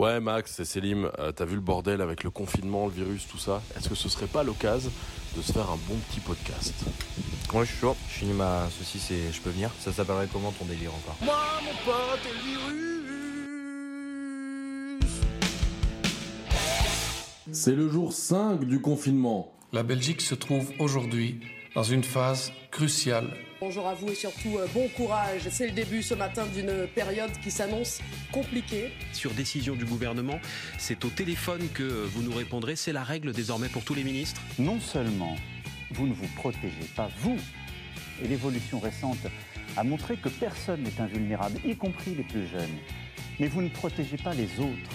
Ouais, Max, c'est Selim. Euh, T'as vu le bordel avec le confinement, le virus, tout ça? Est-ce que ce serait pas l'occasion de se faire un bon petit podcast? Ouais, je suis chaud. Je finis ma saucisse et je peux venir. Ça s'appellerait comment ton délire encore? Moi, mon pote et le virus C'est le jour 5 du confinement. La Belgique se trouve aujourd'hui dans une phase cruciale. Bonjour à vous et surtout euh, bon courage. C'est le début ce matin d'une période qui s'annonce compliquée. Sur décision du gouvernement, c'est au téléphone que vous nous répondrez. C'est la règle désormais pour tous les ministres. non seulement vous ne vous protégez pas, vous, et l'évolution récente a montré que personne n'est invulnérable, y compris les plus jeunes, mais vous ne protégez pas les autres.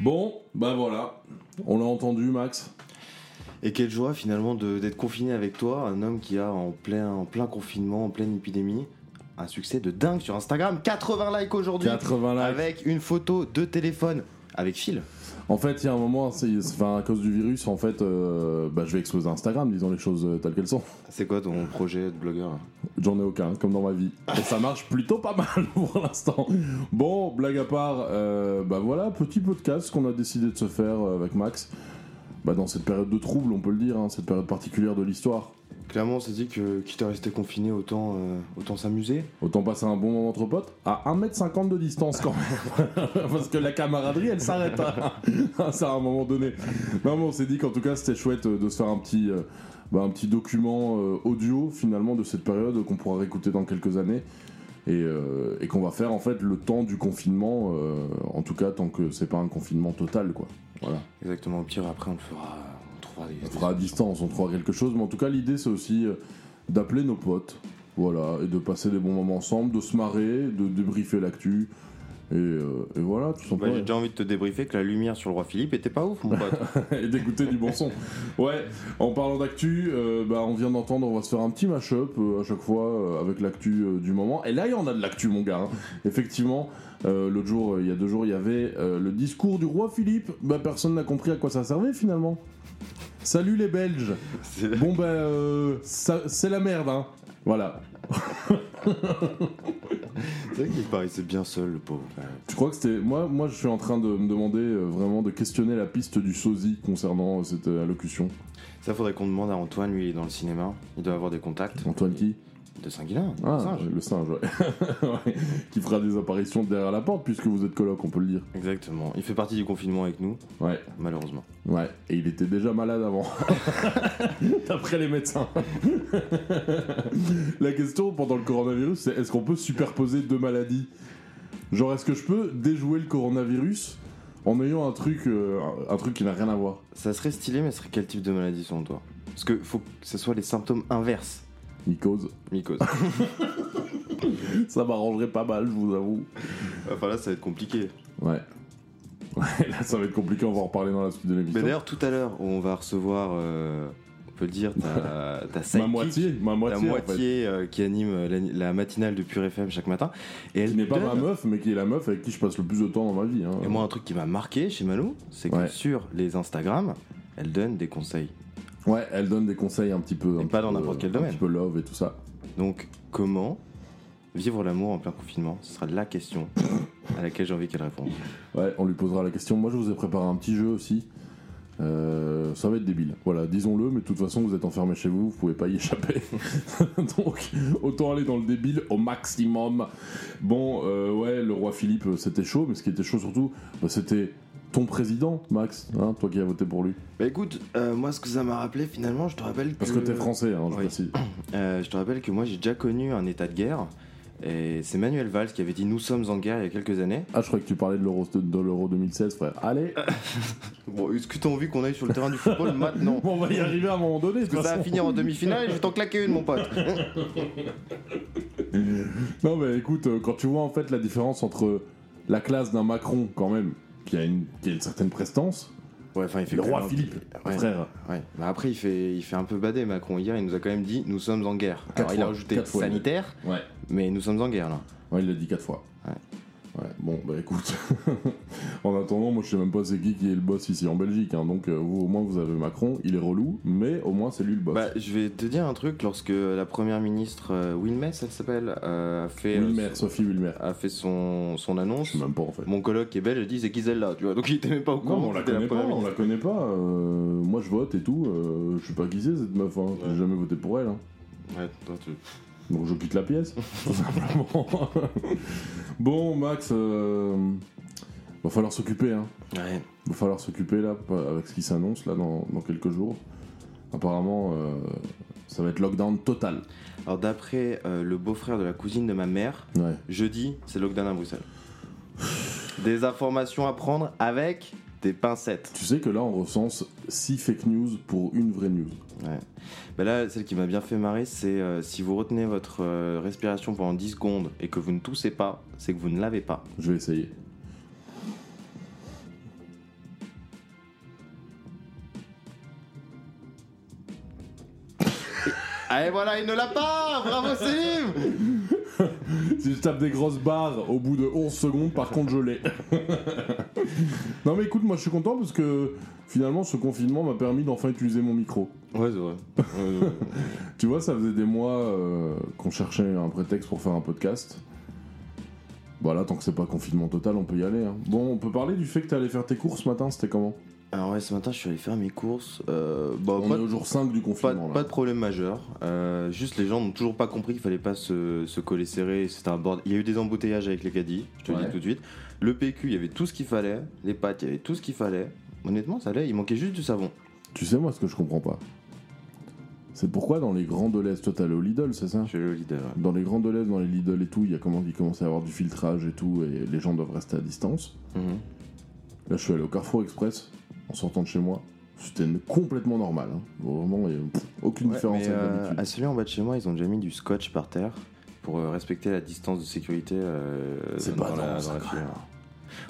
Bon, bah voilà. On l'a entendu, Max? Et quelle joie finalement de- d'être confiné avec toi, un homme qui a en plein, en plein confinement, en pleine épidémie, un succès de dingue sur Instagram. 80 likes aujourd'hui 80 likes. avec une photo de téléphone avec fil. En fait, il y a un moment, enfin, à cause du virus, en fait, euh, bah, je vais exploser Instagram, disons les choses euh, telles qu'elles sont. C'est quoi ton projet de blogueur J'en ai aucun, comme dans ma vie. Et ça marche plutôt pas mal pour l'instant. Bon, blague à part, euh, bah voilà, petit podcast qu'on a décidé de se faire avec Max. Bah dans cette période de trouble, on peut le dire, hein, cette période particulière de l'histoire. Clairement, on s'est dit que quitte à rester confiné, autant, euh, autant s'amuser. Autant passer un bon moment entre potes à 1m50 de distance quand même. Parce que la camaraderie, elle s'arrête à, ça à un moment donné. Non, mais on s'est dit qu'en tout cas, c'était chouette euh, de se faire un petit, euh, bah, un petit document euh, audio finalement de cette période qu'on pourra réécouter dans quelques années. Et, euh, et qu'on va faire en fait le temps du confinement, euh, en tout cas tant que c'est pas un confinement total quoi. Voilà. Exactement, au pire, après on le fera. On trouvera des. On fera à distance, on trouvera quelque chose, mais en tout cas l'idée c'est aussi euh, d'appeler nos potes, voilà, et de passer des bons moments ensemble, de se marrer, de débriefer l'actu, et, euh, et voilà, tout Bah, simplement. J'ai déjà envie de te débriefer que la lumière sur le roi Philippe était pas ouf, mon pote. et d'écouter du bon son. Ouais, en parlant d'actu, euh, bah, on vient d'entendre, on va se faire un petit mash-up euh, à chaque fois euh, avec l'actu du moment. Et là, il y en a de l'actu, mon gars. hein. Effectivement, l'autre jour, il y a deux jours, il y avait le discours du roi Philippe. Bah, personne n'a compris à quoi ça servait finalement. Salut les Belges. Bon, bah, euh, c'est la merde, hein. Voilà. C'est vrai qu'il paraissait bien seul, le pauvre. Tu crois que c'était. Moi, moi, je suis en train de me demander euh, vraiment de questionner la piste du sosie concernant euh, cette euh, allocution. Ça, faudrait qu'on demande à Antoine, lui, il est dans le cinéma. Il doit avoir des contacts. Antoine qui? De Saint-Guilain, Ah, le singe. le singe, ouais. Ouais, qui fera des apparitions derrière la porte puisque vous êtes coloc, on peut le dire. Exactement. Il fait partie du confinement avec nous, Ouais, malheureusement. ouais. Et il était déjà malade avant. D'après les médecins. la question pendant le coronavirus, c'est est-ce qu'on peut superposer deux maladies? Genre, est-ce que je peux déjouer le coronavirus en ayant un truc, euh, un truc qui n'a rien à voir? Ça serait stylé, mais ce serait quel type de maladie selon toi? Parce que faut que ce soit les symptômes inverses. Mycose. Mycose. Ça m'arrangerait pas mal, je vous avoue. enfin là, ça va être compliqué. Ouais. Ouais, là, ça va être compliqué, on va en reparler dans la suite de l'émission. Mais d'ailleurs, tout à l'heure, on va recevoir, euh, on peut le dire, ta, ta Ma moitié, ma Ta moitié, en fait. moitié euh, qui anime la, la matinale de Pure FM chaque matin. Et elle Qui n'est pas donne- ma meuf, mais qui est la meuf avec qui je passe le plus de temps dans ma vie. Hein. Et moi, un truc qui m'a marqué chez Manu, c'est que Ouais. sur les Instagram, elle donne des conseils. Ouais, elle donne des conseils un petit peu. Et un pas petit dans peu- n'importe quel Un domaine. petit peu love et tout ça. Donc, comment vivre l'amour en plein confinement? Ce sera la question à laquelle j'ai envie qu'elle réponde. Ouais, on lui posera la question. Moi, je vous ai préparé un petit jeu aussi. Euh, ça va être débile. Voilà, disons-le, mais de toute façon, vous êtes enfermé chez vous, vous pouvez pas y échapper. Donc, autant aller dans le débile au maximum. Bon, euh, ouais, le roi Philippe, euh, c'était chaud, mais ce qui était chaud surtout, bah, c'était ton président, Max, hein, toi qui as voté pour lui. Bah écoute, euh, moi, ce que ça m'a rappelé, finalement, je te rappelle que. Parce que t'es français, hein, je Oui. précise. Euh, je te rappelle que moi, j'ai déjà connu un état de guerre. Et c'est Manuel Valls qui avait dit Nous sommes en guerre il y a quelques années. Ah, je croyais que tu parlais de l'Euro, de l'Euro 2016, frère. Allez, Bon, est-ce que t'as envie qu'on aille sur le terrain du football maintenant on va y arriver à un moment donné. Parce que ça va finir en demi-finale et je vais t'en claquer une, mon pote. Non, mais écoute, euh, quand tu vois en fait la différence entre la classe d'un Macron, quand même, qui a une, qui a une certaine prestance, Ouais, enfin, il fait le roi Philippe, Ouais. frère. Ouais, mais après il fait, il fait un peu bader Macron. Hier il nous a quand même dit nous sommes en guerre. Alors il a fois, rajouté il a sanitaire, Ouais. mais nous sommes en guerre là. Ouais, il l'a dit quatre fois. Ouais. Ouais, bon, bah écoute. en attendant, moi je sais même pas c'est qui qui est le boss ici en Belgique. hein. donc euh, vous, au moins vous avez Macron, il est relou, mais au moins c'est lui le boss. Bah, je vais te dire un truc, lorsque la première ministre euh, Wilmès, elle s'appelle, euh, a fait, euh, Wilmer, Sophie Wilmer. a fait son, son Je annonce, sais même pas en fait. mon coloc qui est belge a dit c'est celle-là, tu vois, donc il était même pas au Non, courant. mais on la connaît pas, on la connaît pas. moi je vote et tout. je sais pas c'est cette meuf. Hein. J'ai Ouais. jamais voté pour elle. hein. Ouais, toi, tu- Donc je quitte la pièce, tout simplement. bon, Max, euh, va falloir s'occuper. Hein. Ouais. Va falloir s'occuper là avec ce qui s'annonce là dans, dans quelques jours. Apparemment, euh, ça va être lockdown total. Alors d'après euh, le beau-frère de la cousine de ma mère, Ouais. jeudi, c'est lockdown à Bruxelles. Des informations à prendre avec des pincettes. Tu sais que là, on recense 6 fake news pour une vraie news. Ouais. Bah là, celle qui m'a bien fait marrer, c'est euh, si vous retenez votre euh, respiration pendant 10 secondes et que vous ne toussez pas, c'est que vous ne l'avez pas. Je vais essayer. Et voilà, il ne l'a pas Bravo Selim Si je tape des grosses barres au bout de 11 secondes, par contre, je l'ai. non, mais écoute, moi je suis content parce que finalement, ce confinement m'a permis d'enfin utiliser mon micro. Ouais, c'est vrai. Ouais, ouais. Tu vois, ça faisait des mois euh, qu'on cherchait un prétexte pour faire un podcast. Voilà, tant que c'est pas confinement total, on peut y aller. hein. Bon, on peut parler du fait que t'es allé faire tes courses ce matin, c'était comment? Alors ouais, ce matin, je suis allé faire mes courses. Euh, bah, On pas, est au jour 5 du pas, confinement. pas là. de problème majeur. Euh, juste, les gens n'ont toujours pas compris qu'il fallait pas se, se coller serré. C'était un bord. Il y a eu des embouteillages avec les caddies, je te le dis tout de suite. Le PQ, il y avait tout ce qu'il fallait. Les pâtes, il y avait tout ce qu'il fallait. Honnêtement, ça allait. Il manquait juste du savon. Tu sais, moi, ce que je comprends pas. C'est pourquoi dans les grands de l'Est, toi t'es allé au Lidl, c'est ça? Je suis allé au ouais. Dans les grands de l'Est, dans les Lidl et tout, il y a comment il commence à y avoir du filtrage et tout, et les gens doivent rester à distance. Mhm. Là, je suis allé au Carrefour Express en sortant de chez moi. C'était complètement normal. hein. Vraiment, il y a pff, aucune Ouais, différence avec euh, d'habitude. à celui en bas de chez moi, ils ont déjà mis du scotch par terre pour euh, respecter la distance de sécurité. euh, C'est dans pas la- dans dans la file. même.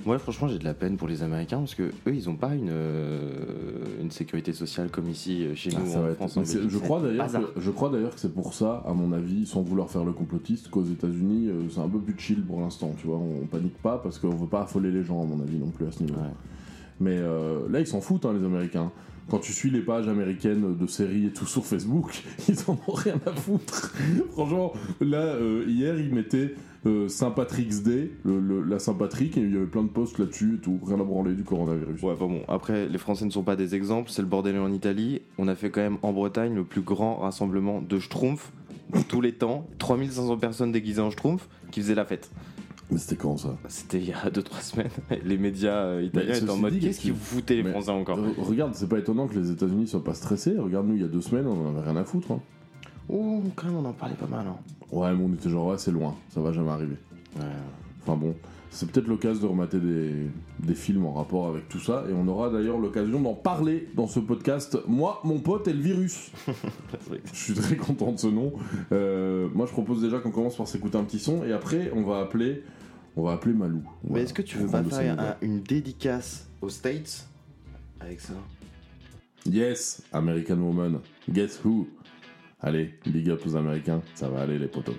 Moi, franchement, j'ai de la peine pour les Américains parce que eux, ils ont pas une, euh, une sécurité sociale comme ici chez Ah, nous en être- France. en Belgique. je, crois d'ailleurs que, je crois d'ailleurs que c'est pour ça, à mon avis, sans vouloir faire le complotiste, qu'aux États-Unis, euh, c'est un peu plus chill pour l'instant. Tu vois, on panique pas parce qu'on veut pas affoler les gens, à mon avis, non plus à ce niveau. Ouais. Mais euh, là, ils s'en foutent, hein, les Américains. Quand tu suis les pages américaines de séries et tout sur Facebook, ils en ont rien à foutre. Franchement, là, euh, hier, ils mettaient euh, Saint-Patrick's Day, la Saint-Patrick, et il y avait plein de posts là-dessus et tout. Rien à branler du coronavirus. Ouais, bon, après, les Français ne sont pas des exemples, c'est le bordel en Italie. On a fait quand même en Bretagne le plus grand rassemblement de Schtroumpfs tous les temps. 3500 personnes déguisées en Schtroumpfs qui faisaient la fête. Mais c'était quand ça? C'était il y a 2-3 semaines. Les médias euh, italiens étaient en mode dit, Qu'est-ce qui vous foutez les Français encore? Euh, Regarde, c'est pas étonnant que les États-Unis soient pas stressés. Regarde, nous, il y a deux semaines, on en avait rien à foutre. hein. Ouh, quand même, on en parlait pas mal. Hein. Ouais, mais on était genre, ouais, c'est loin, ça va jamais arriver. Ouais. Enfin bon, c'est peut-être l'occasion de remater des, des films en rapport avec tout ça, et on aura d'ailleurs l'occasion d'en parler dans ce podcast. Moi, mon pote et le virus. Je suis très content de ce nom. Euh, moi, je propose déjà qu'on commence par s'écouter un petit son, et après, on va appeler, on va appeler Malou. Mais est-ce que tu veux pas faire un- une dédicace aux States avec ça? Yes, American Woman. Guess who? Allez, big up aux Américains, ça va aller les potos.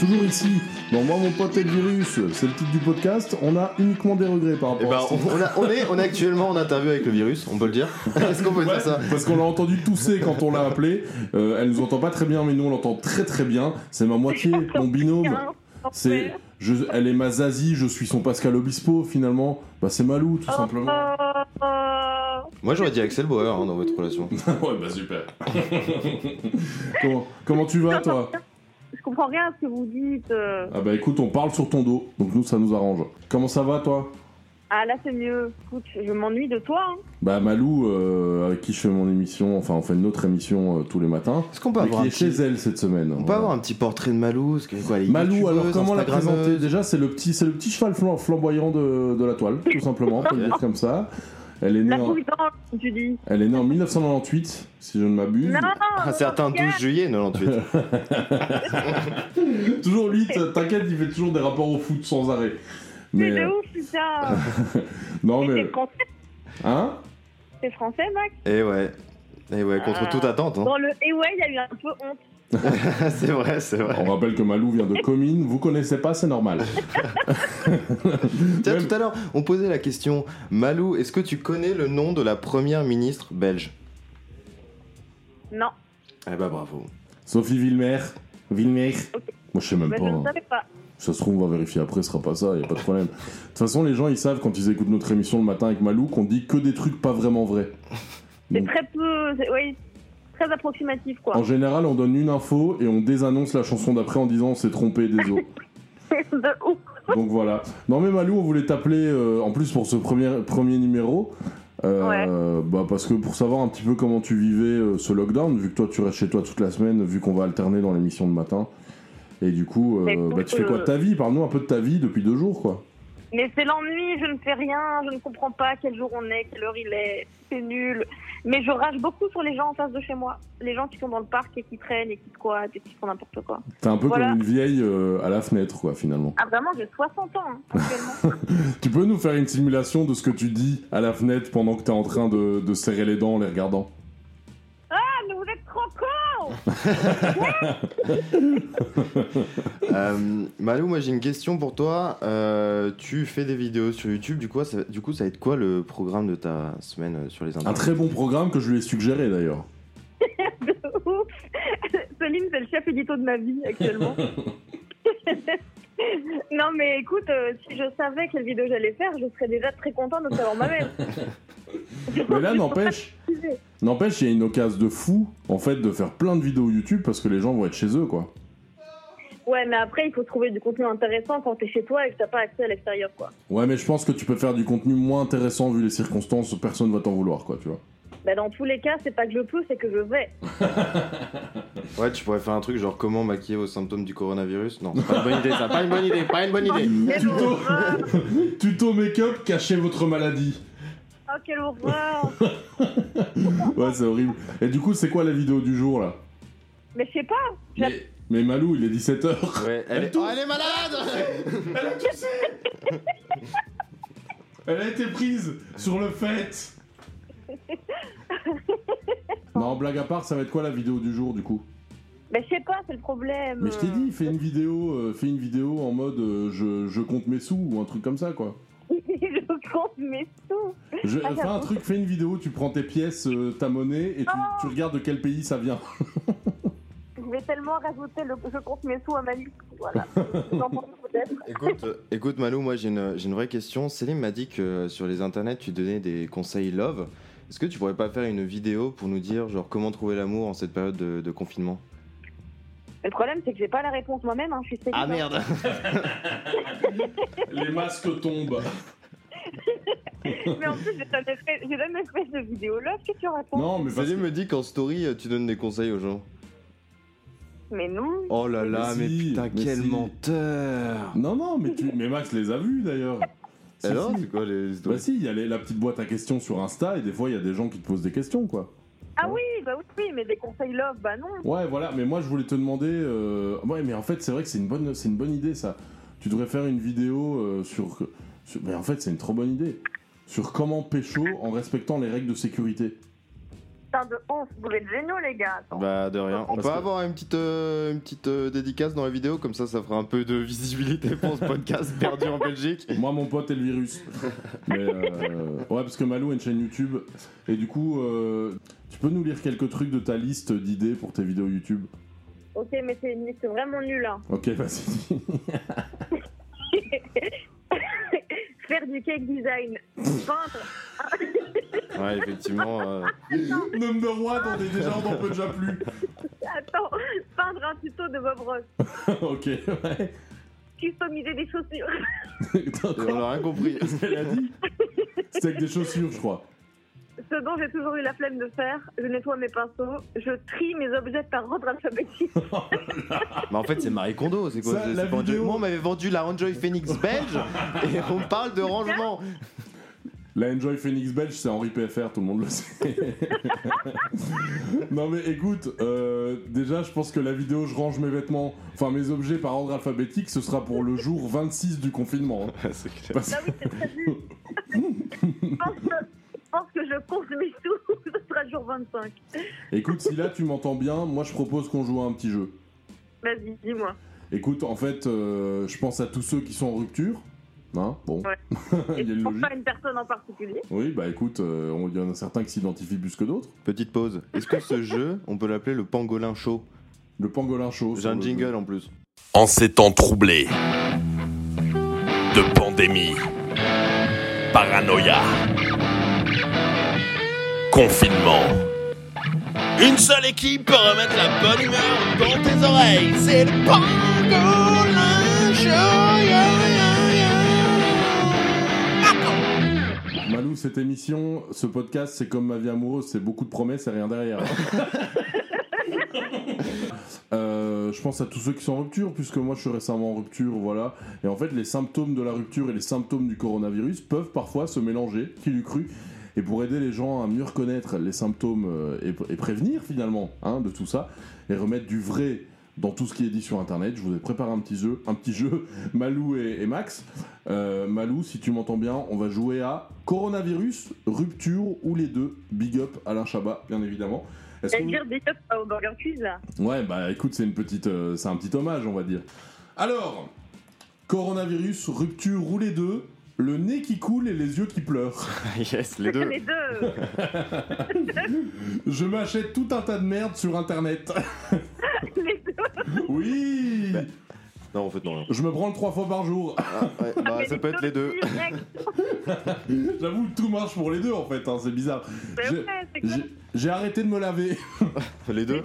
Toujours ici, dans Moi, mon pote et le virus, c'est le titre du podcast, on a uniquement des regrets par Eh rapport ben, à ça. on, on a- on est, on est actuellement en interview avec le virus, on peut le dire. Est-ce qu'on peut dire ça Parce qu'on l'a entendu tousser quand on l'a appelé. Euh, elle nous entend pas très bien, mais nous on l'entend très très bien. C'est ma moitié, mon binôme. C'est, je, elle est ma Zazie, je suis son Pascal Obispo finalement. Bah c'est Malou tout simplement. Moi j'aurais dit Axel Bauer hein, dans votre relation. ouais bah super. comment, comment tu vas toi Je comprends rien à ce que vous dites. euh. Ah bah écoute, on parle sur ton dos, donc nous ça nous arrange. Comment ça va toi? Ah là c'est mieux. Écoute, je m'ennuie de toi. hein. Bah Malou, euh, avec qui je fais mon émission, enfin on fait une autre émission euh, tous les matins. Est-ce qu'on peut mais avoir qui un est petit- chez elle cette semaine? On peut avoir un petit portrait de Malou parce que, quoi, elle est Malou, youtubeuse, alors comment la instagrammeuse. présenter? Déjà, c'est le petit, c'est le petit cheval flam- flamboyant de, de la toile, tout simplement, on peut le dire comme ça. Elle est née, La en, tu dis. elle est née en 1998, si je ne m'abuse. Non, Un certain 12 juillet 98. toujours lui, t'inquiète, il fait toujours des rapports au foot sans arrêt. c'est Mais de euh, ouf putain. non, Mais mais T'es français, hein? T'es français Max? Et ouais. Et ouais, contre Ah. toute attente. Hein. Dans le eh ouais, il y a eu un peu honte. c'est vrai, c'est vrai. On rappelle que Malou vient de Comines. Vous connaissez pas, c'est normal. Tiens, Même- tout à l'heure, on posait la question Malou, est-ce que tu connais le nom de la première ministre belge? Non, Eh bah bravo. Sophie Villemer. Villemer. Moi, je sais même mais pas. je ne hein. savais pas. Ça se trouve, on va vérifier après, ce sera pas ça, y a pas de problème. De toute façon, les gens, ils savent quand ils écoutent notre émission le matin avec Malou qu'on dit que des trucs pas vraiment vrais. C'est Donc, très peu, oui, très approximatif quoi. en général, on donne une info et on désannonce la chanson d'après en disant on s'est trompé, désolé. de ouf. Donc voilà. Non mais Malou, on voulait t'appeler euh, en plus pour ce premier, premier numéro. euh, bah parce que pour savoir un petit peu comment tu vivais euh, ce lockdown, vu que toi tu restes chez toi toute la semaine, vu qu'on va alterner dans l'émission de matin. Et du coup, bah, tu fais quoi de ta vie? Parle-nous un peu de ta vie depuis deux jours, quoi. Mais c'est l'ennui, je ne fais rien, je ne comprends pas quel jour on est, quelle heure il est, c'est nul. Mais je rage beaucoup sur les gens en face de chez moi. Les gens qui sont dans le parc et qui traînent et qui squattent et qui font n'importe quoi. T'es un peu Voilà. comme une vieille euh, à la fenêtre, quoi, finalement. Ah vraiment, j'ai 60 ans hein, actuellement. Tu peux nous faire une simulation de ce que tu dis à la fenêtre pendant que t'es en train de, de serrer les dents en les regardant? Euh, Malou, moi j'ai une question pour toi. Euh, tu fais des vidéos sur YouTube, du coup, ça, du coup, ça va être quoi le programme de ta semaine euh, sur les Un internets très bon programme que je lui ai suggéré, d'ailleurs. De ouf Céline, c'est le chef édito de ma vie actuellement. non mais écoute, euh, si je savais quelle vidéo j'allais faire, je serais déjà très contente de savoir moi-même. Mais là, n'empêche, n'empêche, il y a une occasion de fou, en fait, de faire plein de vidéos YouTube parce que les gens vont être chez eux, quoi. Ouais, mais après, il faut trouver du contenu intéressant quand t'es chez toi et que t'as pas accès à l'extérieur, quoi. Ouais, mais je pense que tu peux faire du contenu moins intéressant vu les circonstances, personne va t'en vouloir, quoi, tu vois. Bah, dans tous les cas, c'est pas que je peux, c'est que je vais. Ouais, tu pourrais faire un truc genre comment maquiller vos symptômes du coronavirus? Non, c'est pas une bonne idée ça, pas une bonne idée, pas une bonne idée. Tuto, tuto make-up, cachez votre maladie. Oh, quelle horreur Ouais, c'est horrible. Et du coup, c'est quoi la vidéo du jour, là? Mais je sais pas. mais, mais Malou, il est 17h. Ouais, elle, est... Oh, elle est malade Elle a toussé Elle a été prise sur le fait Non, blague à part, ça va être quoi la vidéo du jour, du coup? Mais je sais pas, c'est le problème. Mais je t'ai dit, fais une vidéo, euh, fais une vidéo en mode euh, je, je compte mes sous ou un truc comme ça quoi. je compte mes sous. Je, Ah, fais un truc, fais une vidéo, tu prends tes pièces, euh, ta monnaie et tu, tu regardes de quel pays ça vient. Je vais tellement rajouter le je compte mes sous à ma liste. Voilà. J'en pense peut-être. Écoute, écoute Malou, moi j'ai une, j'ai une vraie question. Céline m'a dit que euh, sur les internets tu donnais des conseils love. Est-ce que tu pourrais pas faire une vidéo pour nous dire genre comment trouver l'amour en cette période de, de confinement? Le problème, c'est que j'ai pas la réponse moi-même, hein, je suis Ah merde Les masques tombent. Mais en plus, fait, j'ai jamais fait de vidéo là, qu'est-ce que tu racontes? Non, mais Céline que- me dit qu'en story euh, tu donnes des conseils aux gens. Mais non. Oh là là, mais, Mais si, putain, mais quel si. menteur Non, non, mais, tu... mais Max les a vus d'ailleurs. Si, Alors, si. c'est quoi les Bah si, il y a les- la petite boîte à questions sur Insta et des fois il y a des gens qui te posent des questions quoi. Ah oui, bah oui, mais des conseils love, bah non. Ouais, voilà, mais moi je voulais te demander. euh, Ouais, mais en fait, c'est vrai que c'est une, bonne, une bonne idée ça. Tu devrais faire une vidéo euh, sur, sur- Mais en fait, c'est une trop bonne idée. Sur comment pécho en respectant les règles de sécurité. Putain de honte, vous êtes géniaux, les gars. Attends. Bah de rien. On Parce peut que- avoir une petite, euh, une petite euh, dédicace dans la vidéo, comme ça ça fera un peu de visibilité pour ce podcast perdu en Belgique. Moi, mon pote est le virus. Mais, euh, ouais, parce que Malou a une chaîne YouTube. Et du coup, euh, tu peux nous lire quelques trucs de ta liste d'idées pour tes vidéos YouTube? Ok, mais c'est une liste vraiment nulle. Hein. Ok, vas-y. Faire du cake design, peindre. Ouais, effectivement. euh, Number one, on est déjà, on n'en peut déjà plus. Attends, peindre un tuto de Bob Ross. ok, ouais. Customiser des chaussures. on a rien compris. Elle a dit? C'était avec des chaussures, je crois. Ce dont j'ai toujours eu la flemme de faire, je nettoie mes pinceaux, je trie mes objets par ordre alphabétique. Mais en fait, c'est Marie Kondo, c'est quoi Ça, c'est- la c'est pas Enjoy- vidéo- Moi, on m'avait vendu la Enjoy Phoenix belge et on parle de rangement. La Enjoy Phoenix belge, c'est Henri PFR, tout le monde le sait. non mais écoute, euh, déjà je pense que la vidéo je range mes vêtements, enfin mes objets par ordre alphabétique, ce sera pour le jour 26 du confinement. hein. C'est clair. Parce- Bah oui, c'est prévu. Je compte mes sous, ce sera jour 25. Écoute, si là tu m'entends bien, moi je propose qu'on joue à un petit jeu. Vas-y, dis-moi. Écoute, en fait, euh, je pense à tous ceux qui sont en rupture. Hein bon, Ouais. Il y a je une logique. pas à une personne en particulier. Oui, bah écoute, euh, il y en a certains qui s'identifient plus que d'autres. Petite pause. Est-ce que ce jeu, on peut l'appeler le pangolin chaud? Le pangolin chaud. J'ai un le- jingle en plus. En ces temps troublés de pandémie, paranoïa, confinement, une seule équipe peut remettre la bonne humeur dans tes oreilles. C'est le Pangolin Show. Malou, cette émission, ce podcast, c'est comme ma vie amoureuse, c'est beaucoup de promesses et rien derrière. Euh, je pense à tous ceux qui sont en rupture, puisque moi je suis récemment en rupture, voilà. Et en fait, les symptômes de la rupture et les symptômes du coronavirus peuvent parfois se mélanger, qui l'eût cru? Et pour aider les gens à mieux reconnaître les symptômes euh, et, et prévenir finalement hein, de tout ça, et remettre du vrai dans tout ce qui est dit sur internet, je vous ai préparé un petit jeu, un petit jeu Malou et, et Max. Euh, Malou, si tu m'entends bien, on va jouer à coronavirus, rupture ou les deux. Big up Alain Chabat, bien évidemment. Est-ce que Et vous- dire des top au Burger Quiz là. Ouais, bah écoute, c'est une petite, euh, c'est un petit hommage, on va dire. Alors, coronavirus, rupture ou les deux, le nez qui coule et les yeux qui pleurent. yes, les deux. Les deux. Je m'achète tout un tas de merde sur internet. les deux. Oui. Non, en fait, non. Je me branle trois fois par jour. Ah, ouais, bah, ça peut être les deux. J'avoue que tout marche pour les deux en fait, hein, c'est bizarre. J'ai- ouais, c'est clair. J'ai j'ai arrêté de me laver. Les deux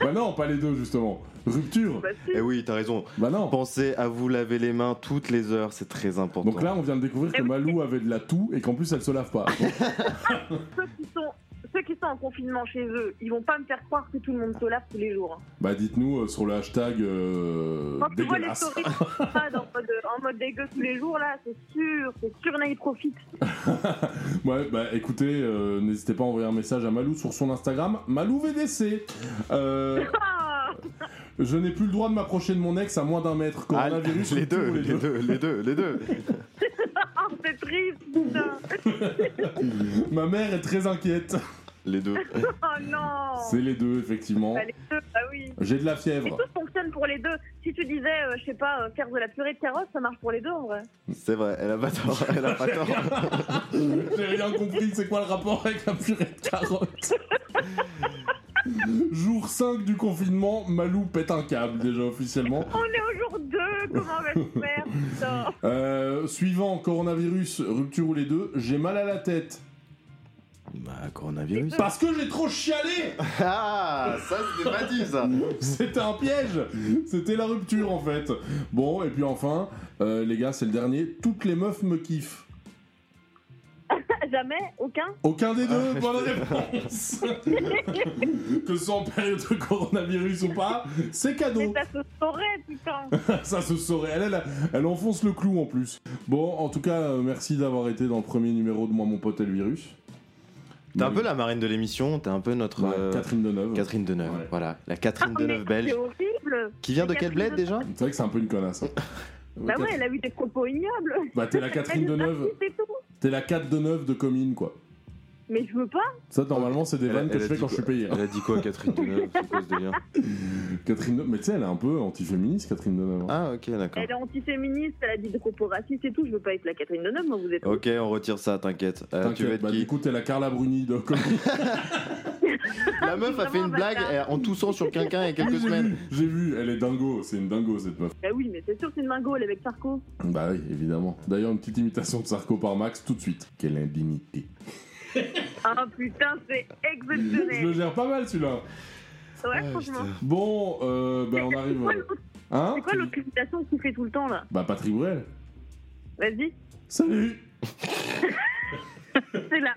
bah non, pas les deux justement. Rupture. Bah, si. Eh oui, t'as raison. Bah non. Pensez à vous laver les mains toutes les heures, c'est très important. Donc là, on vient de découvrir que Eh. Malou avait de la toux et qu'en plus elle se lave pas. ceux qui sont ceux qui sont en confinement chez eux, ils vont pas me faire croire que tout le monde se lave tous les jours. hein. Bah dites-nous euh, sur le hashtag euh, Quand tu vois les stories en mode, en mode dégueu tous les jours là, c'est sûr, c'est sûr, là ils profitent. Ouais, bah écoutez, euh, n'hésitez pas à envoyer un message à Malou sur son Instagram, Malou VDC. Euh, je n'ai plus le droit de m'approcher de mon ex à moins d'un mètre. Ah, Coronavirus, les deux, les deux, les deux, les deux. Ah, c'est triste, putain. Ma mère est très inquiète. Les deux. Oh non C'est les deux, effectivement. Bah, les deux, bah oui. J'ai de la Et fièvre. tout fonctionne pour les deux. Si tu disais, euh, je sais pas, euh, faire de la purée de carottes, ça marche pour les deux en vrai. C'est vrai, elle a pas tort, elle a pas tort. J'ai rien compris, c'est quoi le rapport avec la purée de carottes? Jour 5 du confinement, Malou pète un câble déjà officiellement. On est au jour 2, comment on va se faire putain Euh, suivant, coronavirus, rupture ou les deux, j'ai mal à la tête. Bah, coronavirus. Parce que j'ai trop chialé Ah, ça c'était pas dit ça. C'était un piège C'était la rupture en fait. Bon, et puis enfin, euh, les gars, c'est le dernier, toutes les meufs me kiffent. Jamais Aucun Aucun des deux, bonne réponse Que ce soit en période de coronavirus ou pas, c'est Mais cadeau ça se saurait, putain Ça se saurait, elle, elle, elle enfonce le clou en plus. Bon, en tout cas, euh, merci d'avoir été dans le premier numéro de Moi, mon pote et le virus. T'es un peu la marraine de l'émission, t'es un peu notre. Ouais, euh, Catherine Deneuve. Catherine Deneuve, Ouais. voilà. La Catherine Ah, Deneuve belge. C'est horrible Qui vient de C'est quel bled déjà C'est vrai que c'est un peu une connasse. hein. Bah ouais, elle a eu des propos ignobles Bah t'es la Catherine Deneuve, t'es la 4 Deneuve de commune quoi. Mais je veux pas. Ça, normalement, c'est des vannes que elle je fais quand je suis payé. hein. Elle a dit quoi, Catherine Deneuve C'est quoi ce délire Catherine Deneuve, mais tu sais, elle est un peu anti-féministe, Catherine Deneuve. hein. Ah, ok, d'accord. Elle est antiféministe, elle a dit des propos racistes et tout. Je veux pas être la Catherine Deneuve, moi vous êtes. Ok, on retire ça, t'inquiète. Euh, tu veux être bah, qui du coup, t'es la Carla Bruni de La meuf a fait une blague en toussant sur quelqu'un il y a quelques semaines. vu, J'ai vu, elle est dingo, c'est une dingo cette meuf. Bah oui, mais c'est sûr, c'est une dingo, elle est avec Sarko. Bah oui, évidemment. D'ailleurs, une petite imitation de Sarko par Max tout de suite. Quelle indignité. Ah putain, c'est Je le exceptionnel. gère pas mal celui-là. Ouais, franchement. Bon, euh, bah on arrive. C'est quoi l'autre- Hein c'est quoi l'autre imitation qu'il fait tout le temps là? Bah Patrick Bruel. Vas-y, Salut c'est là.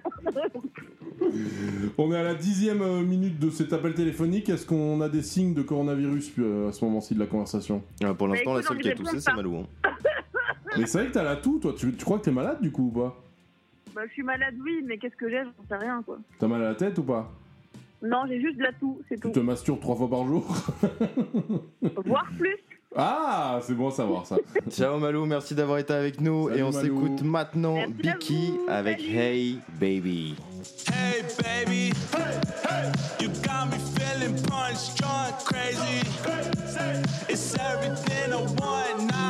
On est à la dixième euh, minute de cet appel téléphonique. Est-ce qu'on a des signes de coronavirus euh, à ce moment-ci de la conversation? Ah, pour l'instant, Bah, la écoute, seule qui a toussé, c'est. Malou. hein. Mais c'est vrai que t'as la toux, toi. Tu, tu crois que t'es malade du coup ou pas? Bah, je suis malade, oui, mais qu'est-ce que j'ai J'en sais rien quoi. T'as mal à la tête ou pas? Non, j'ai juste de la toux, c'est Tu tout. te masturbes trois fois par jour? Voire plus. Ah, c'est bon à savoir ça. Ciao Malou, merci d'avoir été avec nous. Salut, et on Malou. s'écoute maintenant Merci à Biki vous, avec salut. Hey Baby. Hey baby, you got me feeling punch drunk, crazy. It's everything I want now,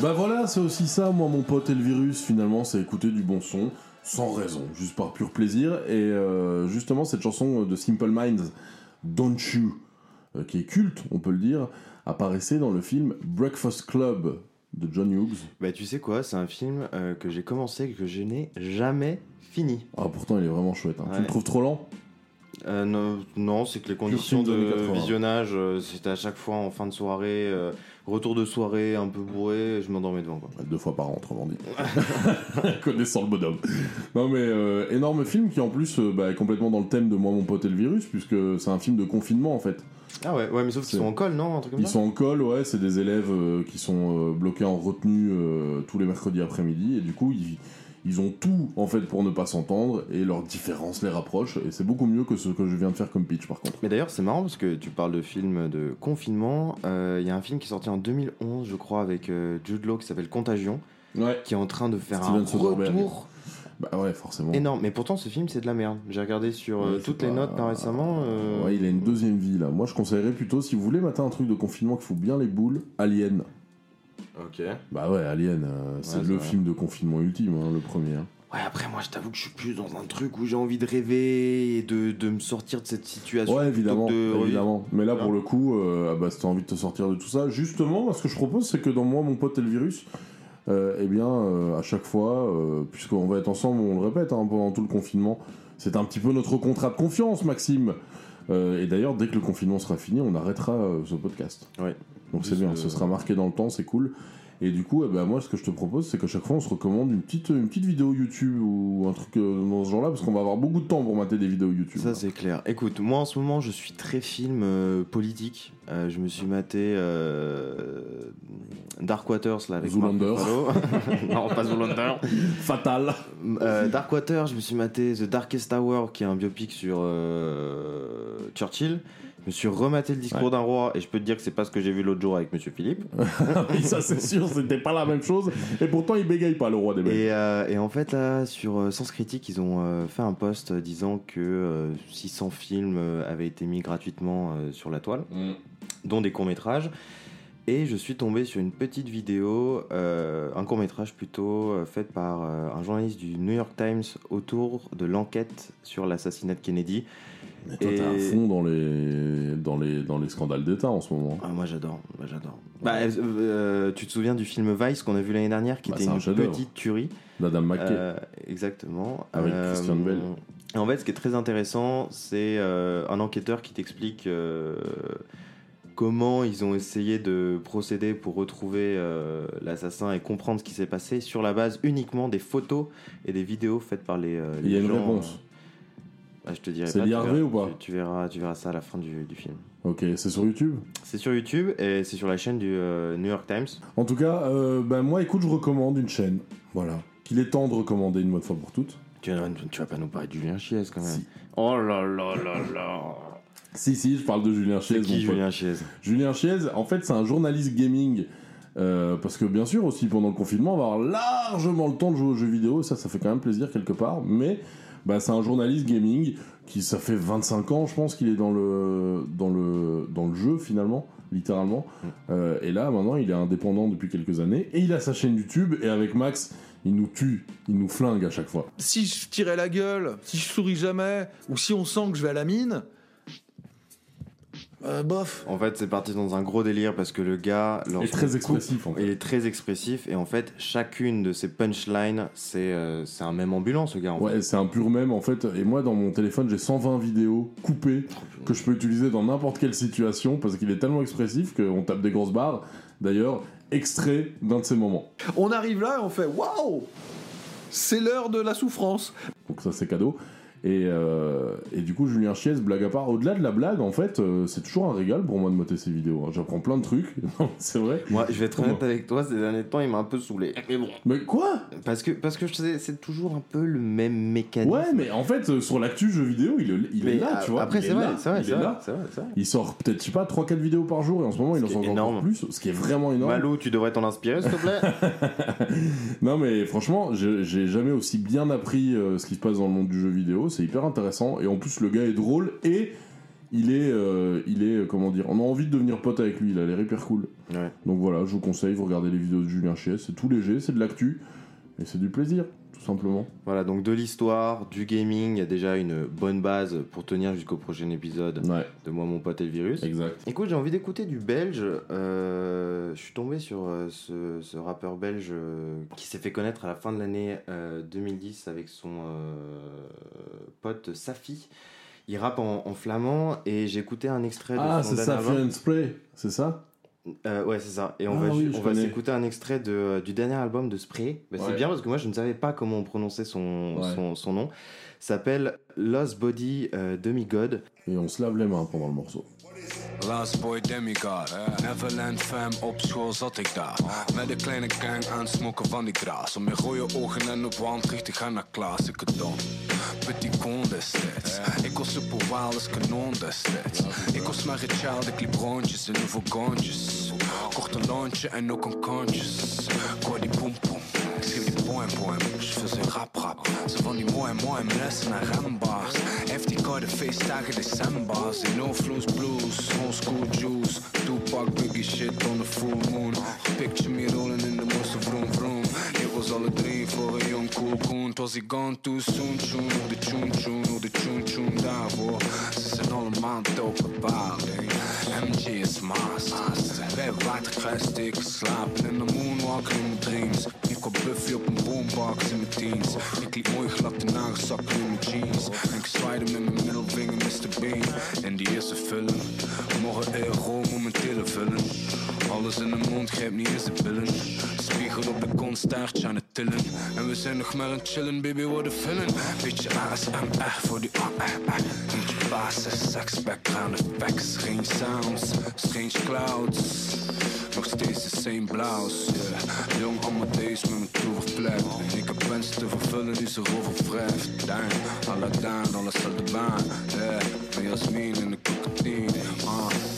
Bah voilà, c'est aussi ça, moi, mon pote et le virus, finalement, c'est écouter du bon son, sans raison, juste par pur plaisir. Et euh, justement, cette chanson de Simple Minds, Don't You, euh, qui est culte, on peut le dire, apparaissait dans le film Breakfast Club de John Hughes. Bah, tu sais quoi, c'est un film euh, que j'ai commencé et que je n'ai jamais fini. Ah, pourtant, il est vraiment chouette. hein. Tu le trouves trop lent? Euh, non, non, c'est que les conditions de 80. visionnage, euh, c'était à chaque fois en fin de soirée, retour de soirée un peu bourré, je m'endormais devant. Quoi. Deux fois par an, autrement dit. Connaissant le bonhomme. Non, mais euh, énorme film qui, en plus, euh, bah, est complètement dans le thème de Moi, mon pote et le virus, puisque c'est un film de confinement, en fait. Ah ouais, ouais mais sauf qu'ils sont en colle, non Un truc comme Ils ça sont en colle, ouais, c'est des élèves euh, qui sont bloqués en retenue tous les mercredis après-midi, et du coup, ils, ils ont tout, en fait, pour ne pas s'entendre, et leurs différences les rapprochent, et c'est beaucoup mieux que ce que je viens de faire comme pitch, par contre. Mais d'ailleurs, c'est marrant parce que tu parles de films de confinement. Euh, Il y a un film qui est sorti en 2011, je crois, avec euh, Jude Law qui s'appelle Contagion, Ouais. qui est en train de faire Steven un Soderbergh. retour Bah ouais, forcément. énorme. Mais pourtant, ce film, c'est de la merde. J'ai regardé sur euh, Ouais, toutes les pas- notes récemment. euh, Ouais, il a une deuxième vie, là. Moi, je conseillerais plutôt, si vous voulez mater un truc de confinement qui fout bien les boules, Alien. Ok. Bah ouais, Alien, euh, c'est Ouais, c'est le vrai. film de confinement ultime, hein, le premier. hein. Ouais, après, moi, je t'avoue que je suis plus dans un truc où j'ai envie de rêver et de, de me sortir de cette situation. Ouais, plutôt évidemment, que de- évidemment. Mais là, Voilà. pour le coup, euh, ah bah, si t'as envie de te sortir de tout ça, justement, ce que je propose, c'est que dans moi, mon pote et le virus, euh, eh bien, euh, à chaque fois, euh, puisqu'on va être ensemble, on le répète, hein, pendant tout le confinement, c'est un petit peu notre contrat de confiance, Maxime. Euh, et d'ailleurs, dès que le confinement sera fini, on arrêtera euh, ce podcast. Ouais. Donc c'est bien, euh, ce sera marqué dans le temps, c'est cool. Et du coup, eh ben, moi, ce que je te propose, c'est qu'à chaque fois, on se recommande une petite, une petite vidéo YouTube ou un truc euh, dans ce genre-là, parce qu'on va avoir beaucoup de temps pour mater des vidéos YouTube. Ça c'est clair. Écoute, moi en ce moment je suis très film euh, politique. Euh, je me suis maté euh, Dark Waters là avec Zoolander. Non pas Zoolander. Fatal. Euh, Dark Water, je me suis maté The Darkest Hour qui est un biopic sur euh, Churchill. Je me suis rematé le discours Ouais. d'un roi et je peux te dire que c'est pas ce que j'ai vu l'autre jour avec Monsieur Philippe. oui, ça c'est sûr, c'était pas la même chose. Et pourtant, il bégaye pas, le roi des Belges. Et, euh, et en fait, là, sur euh, Sens Critique, ils ont euh, fait un post disant que euh, 600 films avaient été mis gratuitement euh, sur la toile, Mm. dont des courts-métrages. Et je suis tombé sur une petite vidéo, euh, un court-métrage plutôt, euh, fait par euh, un journaliste du New York Times autour de l'enquête sur l'assassinat de Kennedy. Mais toi, t'es à Et- fond dans les, dans les, dans les scandales d'État en ce moment. Ah, moi j'adore, moi j'adore. Bah, euh, tu te souviens du film Vice qu'on a vu l'année dernière, qui Bah, était un une petite tuerie D'Adam McKay. Exactement. Avec Christian Bale. En fait, ce qui est très intéressant, c'est un enquêteur qui t'explique comment ils ont essayé de procéder pour retrouver euh, l'assassin et comprendre ce qui s'est passé sur la base uniquement des photos et des vidéos faites par les, euh, Il y a une réponse. bah, je te dirai C'est pas, tu verras- ou pas tu, tu verras, tu verras ça à la fin du, du film. Ok, c'est sur YouTube C'est sur YouTube et c'est sur la chaîne du euh, New York Times. En tout cas, euh, ben moi, écoute, je recommande une chaîne. Voilà. Qu'il est temps de recommander une bonne fois pour toutes. Tu vas, tu vas pas nous parler de Julien Chiez quand même. Oh là là là là. Si, si, je parle de Julien Chiez. Qui. Julien Chiez Julien Chiez, en fait, c'est un journaliste gaming. euh, parce que bien sûr aussi pendant le confinement on va avoir largement le temps de jouer aux jeux vidéo ça ça fait quand même plaisir quelque part mais bah, c'est un journaliste gaming qui ça fait 25 ans je pense qu'il est dans le dans le dans le jeu finalement littéralement Euh, et là maintenant il est indépendant depuis quelques années et il a sa chaîne YouTube et avec Max il nous tue il nous flingue à chaque fois Si je tirais la gueule, si je souris jamais, ou si on sent que je vais à la mine, euh, bof. En fait, c'est parti dans un gros délire parce que le gars. Il est très coupe, expressif, en fait. Il est très expressif et en fait, chacune de ses punchlines, c'est euh, c'est un même ambulant, ce gars. En Ouais, c'est un pur mème en fait. Et moi, dans mon téléphone, j'ai 120 vidéos coupées que je peux utiliser dans n'importe quelle situation parce qu'il est tellement expressif qu'on tape des grosses barres. D'ailleurs, extrait d'un de ces moments. On arrive là et on fait waouh C'est l'heure de la souffrance. Donc ça, c'est cadeau. Et, euh, et du coup, Julien Chiez, blague à part, au-delà de la blague, en fait, euh, c'est toujours un régal pour moi de moter ses vidéos. hein. J'apprends plein de trucs. Non, c'est vrai. Moi, je vais être honnête avec toi, ces derniers temps, il m'a un peu saoulé. Mais bon. Mais quoi? Parce que, parce que c'est toujours un peu le même mécanisme. Ouais, mais en fait, euh, sur l'actu jeu vidéo, il, est- il est Mais, là, tu vois. après, c'est est vrai, c'est vrai, il vrai, vrai, sort peut-être, je sais pas, 3-4 vidéos par jour et en ce moment, il en sort est encore énorme. plus, ce qui est vraiment énorme. Malou, tu devrais t'en inspirer, s'il te plaît. Non mais franchement, j'ai jamais aussi bien appris euh, ce qui se passe dans le monde du jeu vidéo. C'est hyper intéressant et en plus le gars est drôle et il est, euh, il est comment dire, on a envie de devenir pote avec lui. Il a l'air hyper cool. Ouais. Donc voilà, je vous conseille, vous regardez les vidéos de Julien Chies. C'est tout léger, c'est de l'actu et c'est du plaisir, tout simplement. Voilà, donc de l'histoire, du gaming, il y a déjà une bonne base pour tenir jusqu'au prochain épisode de Moi, mon pote et le virus. Exact. Écoute, j'ai envie d'écouter du belge. Euh, je suis tombé sur euh, ce, ce rappeur belge euh, qui s'est fait connaître à la fin de l'année euh, 2010 avec son euh, pote Safi. Il rappe en, en flamand et j'ai écouté un extrait de Ah, son c'est ça, Spray, c'est ça? Euh, ouais, c'est ça. Et on Ah va, oui, on va s'écouter un extrait de, du dernier album de Spray. Bah, C'est bien parce que moi, je ne savais pas comment on prononçait son, Ouais. son, son nom. s'appelle Lost Body euh, Demigod. Et on se lave les mains pendant le morceau. Last boy demigod, Neverland fam, op school zat ik daar. Met een kleine gang aan het smoken van die gras. Om je rode ogen en op wand terug te gaan naar klas. Ik het dom, petit con destijds. Ik was super wild als kanon destijds. Ik was maar een child, ik liep rondjes en hoeveel gondjes. Kocht een lontje en ook een kontjes. Ik die poem poem, poem poem. Je faisais rap rap, ze van die mooi mooi lessen naar rembars. Heeft die koude feestdagen decembers. In no flows blues, old school juice. Tupac, biggie shit on the full moon. Picture me rolling in the moesten vroom vroom. Ik was alle drie voor een jong cool koen. Was ik gone too soon tune. Nog de tune tune, nog de tune tune daarvoor. Ze zijn allemaal dope bepaalde. MG is master. Wij waterkruis, ik slapen in de moonwalk in dreams. Een boombox in mijn teens. Ik liep mooi glad de nagelzakken in mijn jeans. En ik zwaaide met mijn middelvinger Mr. Bean. In die eerste film, morgen euro om mijn tillen vullen. Alles in de mond, grijp niet eens de pillen. Spiegel op de kont, staartje aan het tillen. En we zijn nog maar het chillen, baby, worden vullen. Beetje ASMR voor die. Moet je basis, sex, background effects. Sounds, strange clouds. Nog steeds de same blouse, yeah. Jong Amadeus met mijn toverplet. Ik heb wensen te vervullen die ze overwrijft. Dang, Aladdin, alles aan de baan. Yeah, Jasmin en de cocktail. Ah,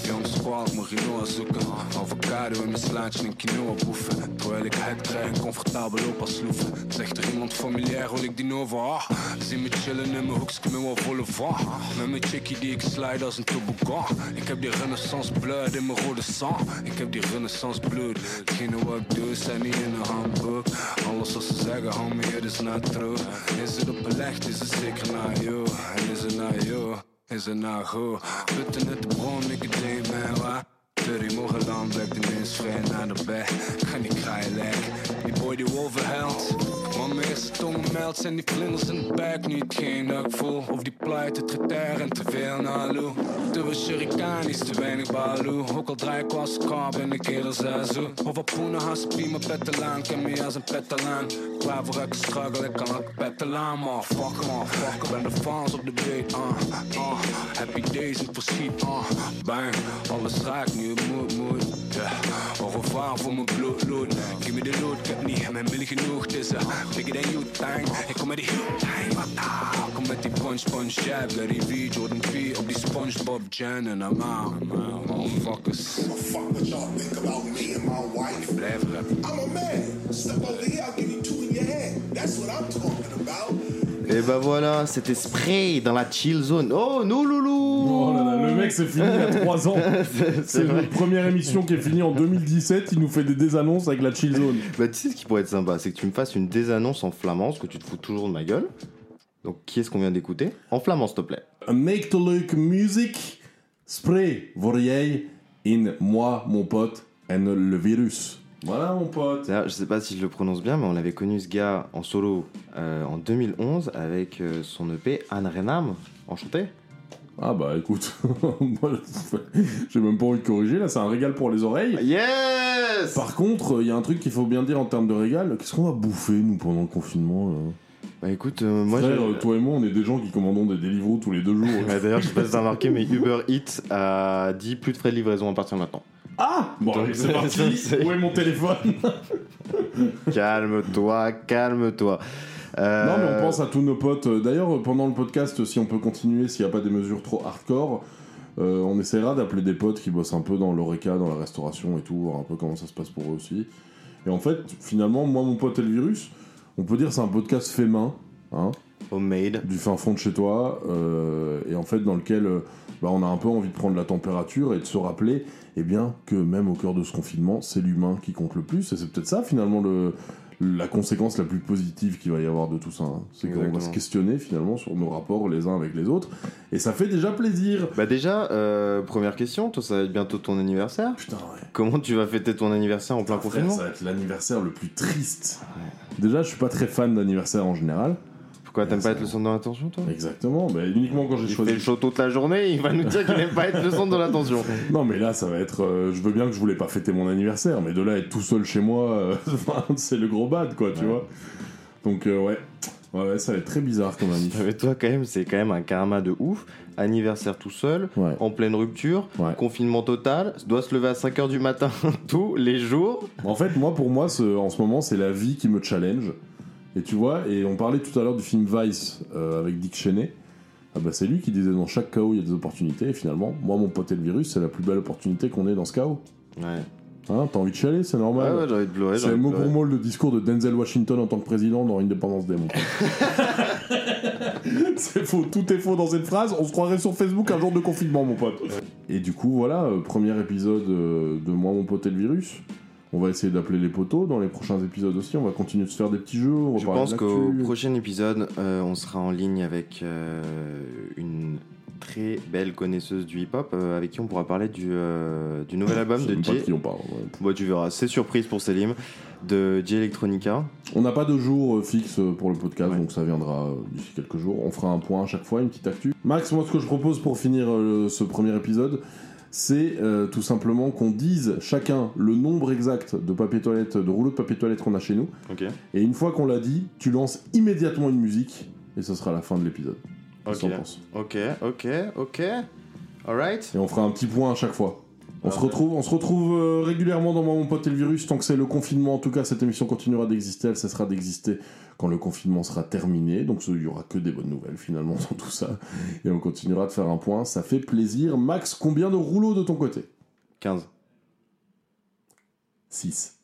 Marinoa zoeken. Avocado in mijn slaatje en quinoa boeven. Terwijl ik het krijg comfortabel loop als sloeven. Zegt er iemand familiair, wil ik die Nova. Ah, zie me chillen in mijn hoekje met wat volle va. Met mijn chickie die ik slide als een toboggan. Ik heb die renaissance blood in mijn rode sang. Ik heb die renaissance bloed. Hetgene wat ik doe, zijn niet in een handboek. Alles wat ze zeggen, homie, het is not true. Is het op licht, is het zeker naar jou. En is het naar jou, is it nou goed, Putten het de bron, het day man, waar? Dirty mogen lang, werkt de mens ver naar de bed. ga niet kraaien, Die boy die overheld. Man is tongen meldt zijn die vlinders in de buik nu het geen dat ik voel. Of die pleiten tretair en te veel naar Lou. Te veel shurikanisch, te weinig baloo. Ook al draai ik als kar ben ik eerder zazu. Of op poenen haspie mijn pettelaan, ken me als een pettelaan. Klaar voor elke struggle, ik kan ook pettelaan. Maar fuck man, fuck, ik ben de fans op de beat. Uh, uh, happy days in verschiet, uh, bang. Alles raakt nu, moed, moed. Revoir voor mijn bloedlood. Give me de load, ik heb niet mijn middel genoeg. Uh, bigger than you think. Ik kom met die time, wat nou? Kom met die punch, punch, jab. Larry V, Jordan P. Op die Spongebob Jan en I'm out. I'm out, motherfuckers. Fuck what y'all think about me and my wife. Blijf rappen. I'm a man. Step over here, I'll give you two in your head. That's what I'm talking about. Et bah voilà, c'était Spray dans la chill zone. Oh, non, loulou Oh là là, le mec, c'est fini il y a 3 ans. C'est- notre première émission qui est finie en 2017. Il nous fait des désannonces avec la chill zone. Bah, tu sais ce qui pourrait être sympa, c'est que tu me fasses une désannonce en flamand, parce que tu te fous toujours de ma gueule. Donc, qui est-ce qu'on vient d'écouter? En flamand, s'il te plaît. Make the look music. Spray jij in moi, mon pote, en le virus. Voilà, mon pote. Je sais pas si je le prononce bien, mais on avait connu ce gars en solo euh, en 2011 avec euh, son EP Anne Renam. Enchanté Ah bah écoute, moi, j'ai même pas envie de corriger, là c'est un régal pour les oreilles. Yes Par contre, il y a un truc qu'il faut bien dire en termes de régal, qu'est-ce qu'on a bouffé nous pendant le confinement là? Bah écoute, euh, moi Frère, toi et moi on est des gens qui commandons des Deliveroo tous les deux jours. D'ailleurs, je sais pas si t'as remarqué, mais Uber Eats a dit plus de frais de livraison à partir de maintenant. Ah Bon Donc, allez, c'est parti, c'est- où est mon téléphone Calme-toi, calme-toi. Euh, Non mais on pense à tous nos potes. D'ailleurs pendant le podcast, si on peut continuer, s'il n'y a pas des mesures trop hardcore, euh, on essaiera d'appeler des potes qui bossent un peu dans l'oreca, dans la restauration et tout, voir un peu comment ça se passe pour eux aussi. Et en fait, finalement, moi mon pote et le virus, on peut dire c'est un podcast fait main. Hein Homemade. Du fin fond de chez toi. euh, et en fait dans lequel euh, bah, on a un peu envie de prendre la température et de se rappeler eh bien, que même au cœur de ce confinement, c'est l'humain qui compte le plus. Et c'est peut-être ça finalement le, la conséquence la plus positive qu'il va y avoir de tout ça. hein. C'est qu'on va se questionner finalement sur nos rapports les uns avec les autres. Et ça fait déjà plaisir. Bah déjà, euh, première question, toi ça va être bientôt ton anniversaire. Putain ouais. Comment tu vas fêter ton anniversaire en plein confinement? ça va être l'anniversaire le plus triste. Déjà, je suis pas très fan d'anniversaire en général. Pourquoi t'aimes pas être le centre de l'attention toi Exactement, bah, uniquement quand j'ai Il choisi. fait le show toute la journée, il va nous dire qu'il aime pas être le centre de l'attention. Non, mais là, ça va être. euh, je veux bien que je voulais pas fêter mon anniversaire, mais de là à être tout seul chez moi, euh, c'est le gros bad, quoi, tu vois. Donc, euh, ouais. ouais. ouais, ça va être très bizarre comme ami. Mais toi quand même, c'est quand même un karma de ouf. Anniversaire tout seul, Ouais. en pleine rupture, Ouais. confinement total, doit se lever à 5h du matin tous les jours. En fait, moi, pour moi, ce- en ce moment, c'est la vie qui me challenge. Et tu vois, et on parlait tout à l'heure du film Vice euh, avec Dick Cheney. Ah bah, c'est lui qui disait dans chaque chaos, il y a des opportunités. Et finalement, moi, mon pote et le virus, c'est la plus belle opportunité qu'on ait dans ce chaos. Ouais. Hein, T'as envie de chialer, c'est normal. Ouais, ouais, j'ai envie de pleurer, c'est mot pour mot le discours de Denzel Washington en tant que président dans Independence Day, c'est faux, tout est faux dans cette phrase. On se croirait sur Facebook un jour de confinement, mon pote. Et du coup, voilà, euh, premier épisode euh, de Moi, mon pote et le virus. On va essayer d'appeler les poteaux dans les prochains épisodes aussi. On va continuer de se faire des petits jeux. On va Je pense qu'au prochain épisode, euh, on sera en ligne avec euh, une très belle connaisseuse du hip-hop euh, avec qui on pourra parler du, du nouvel album Je sais de Jay. qui on parle. ouais. Tu verras, c'est surprise pour Selim, de Jay Electronica. On n'a pas de jour fixe pour le podcast, donc ça viendra d'ici quelques jours. On fera un point à chaque fois, une petite actu. Max, moi ce que je propose pour finir ce premier épisode, c'est euh, tout simplement qu'on dise chacun le nombre exact de papier toilette, de rouleaux de papier toilette qu'on a chez nous. Et une fois qu'on l'a dit, tu lances immédiatement une musique et ce sera la fin de l'épisode. Ok. Ok, ok, ok. Alright. Et on fera un petit point à chaque fois. On se retrouve, on se retrouve euh, régulièrement dans Mon pote et le virus tant que c'est le confinement. En tout cas, cette émission continuera d'exister. Elle cessera d'exister quand le confinement sera terminé. Donc, il y aura que des bonnes nouvelles finalement dans tout ça. Et on continuera de faire un point. Ça fait plaisir. Max, combien de rouleaux de ton côté? 15. 6.